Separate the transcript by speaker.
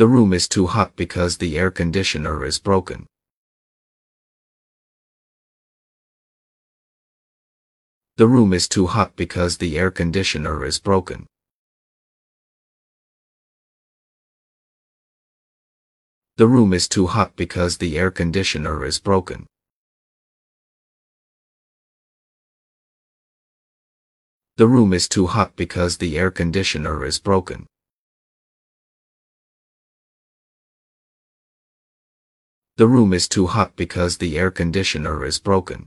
Speaker 1: The room is too hot because the air conditioner is broken. The room is too hot because the air conditioner is broken. The room is too hot because the air conditioner is broken. The room is too hot because the air conditioner is broken. The room is too hot because the air conditioner is broken.